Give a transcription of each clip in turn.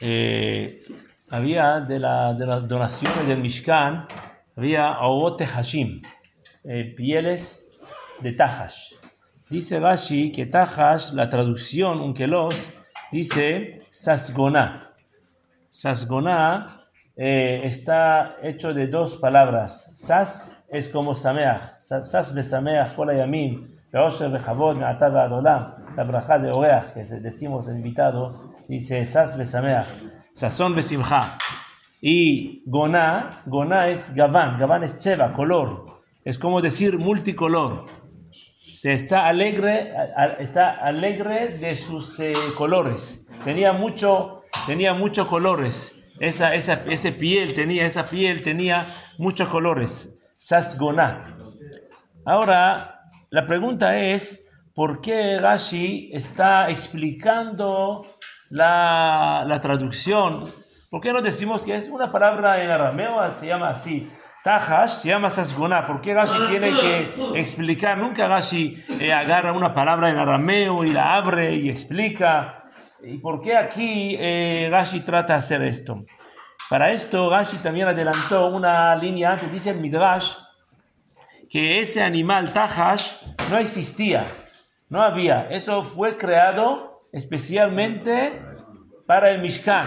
eh, había de, la, de las donaciones del Mishkan, había Ogote Hashim, eh, pieles de Tahash. Dice Rashi que Tahash, la traducción, Unkelos, dice Sasgoná. Sasgoná eh, está hecho de dos palabras. Sas es como Sameach. Sas besameach kol hayamim. Beosher bechavod me'atav adolam. La braja de Oreach, que decimos el invitado, dice Sas besameach. Sazón besimcha. Y Goná, Goná es Gaván. Gaván es Tseva, color. Es como decir multicolor. Se está alegre, está alegre de sus eh, colores. Tenía mucho, tenía muchos colores esa, esa, ese piel tenía, esa piel tenía muchos colores. Sasgoná. Ahora, la pregunta es, ¿por qué Rashi está explicando la, la traducción? ¿Por qué no decimos que es una palabra en arameo, se llama así? Tahash se llama Sasgoná. ¿Por qué Rashi tiene que explicar? Nunca Rashi eh, agarra una palabra en arameo y la abre y explica. ¿Y por qué aquí eh, trata de hacer esto? Para esto Rashi también adelantó una línea antes, dice el Midrash, que ese animal Tahash no existía, no había. Eso fue creado especialmente para el Mishkan.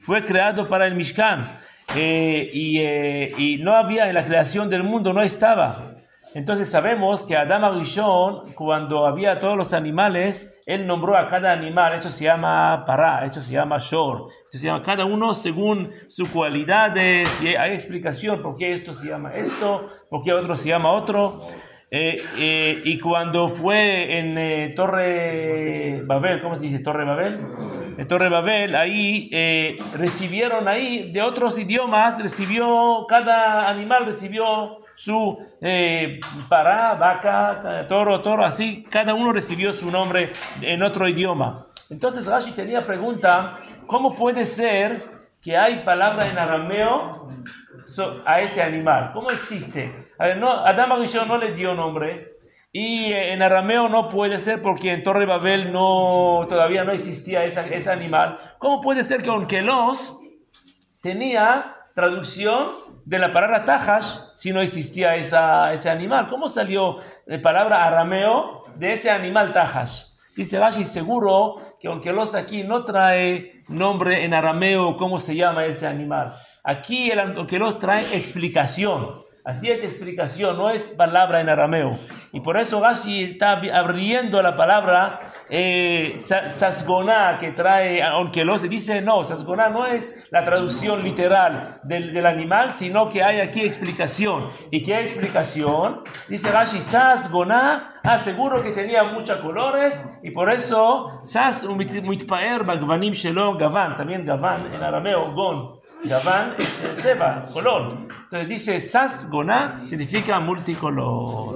Fue creado para el Mishkan. Eh, y, eh, y no había en la creación del mundo, no estaba. Entonces sabemos que Adam Arishon, cuando había todos los animales, él nombró a cada animal, eso se llama para, eso se llama shor, eso se llama cada uno según sus cualidades, y hay explicación por qué esto se llama esto, por qué otro se llama otro. Eh, eh, y cuando fue en eh, Torre Babel, ¿cómo se dice? Torre Babel. En Torre Babel, ahí recibieron ahí de otros idiomas, recibió, cada animal recibió su para, vaca, toro, toro, así, cada uno recibió su nombre en otro idioma. Entonces Rashi tenía pregunta, ¿cómo puede ser que hay palabra en arameo a ese animal? ¿Cómo existe? A ver, no, Adam no le dio nombre y eh, en arameo no puede ser porque en Torre Babel no, todavía no existía ese animal. ¿Cómo puede ser que aunque los tenía traducción de la palabra tajash si no existía esa, ese animal. ¿Cómo salió la palabra arameo de ese animal tajash? Dice Rashi, seguro que aunque los aquí no trae nombre en arameo, cómo se llama ese animal. Aquí el aunque los trae explicación. Así es explicación, no es palabra en arameo. Y por eso Rashi está abriendo la palabra eh, sasgoná que trae, aunque lo se dice, no, sasgoná no es la traducción literal del, del, animal, sino que hay aquí explicación. ¿Y qué explicación? Dice Rashi, sasgoná, aseguro ah, que tenía muchos colores y por eso sas mitpaer bagvanim shelo gavan, también gavan en arameo, gon. Gaván es el seba, color. Entonces dice Sas Goná significa multicolor.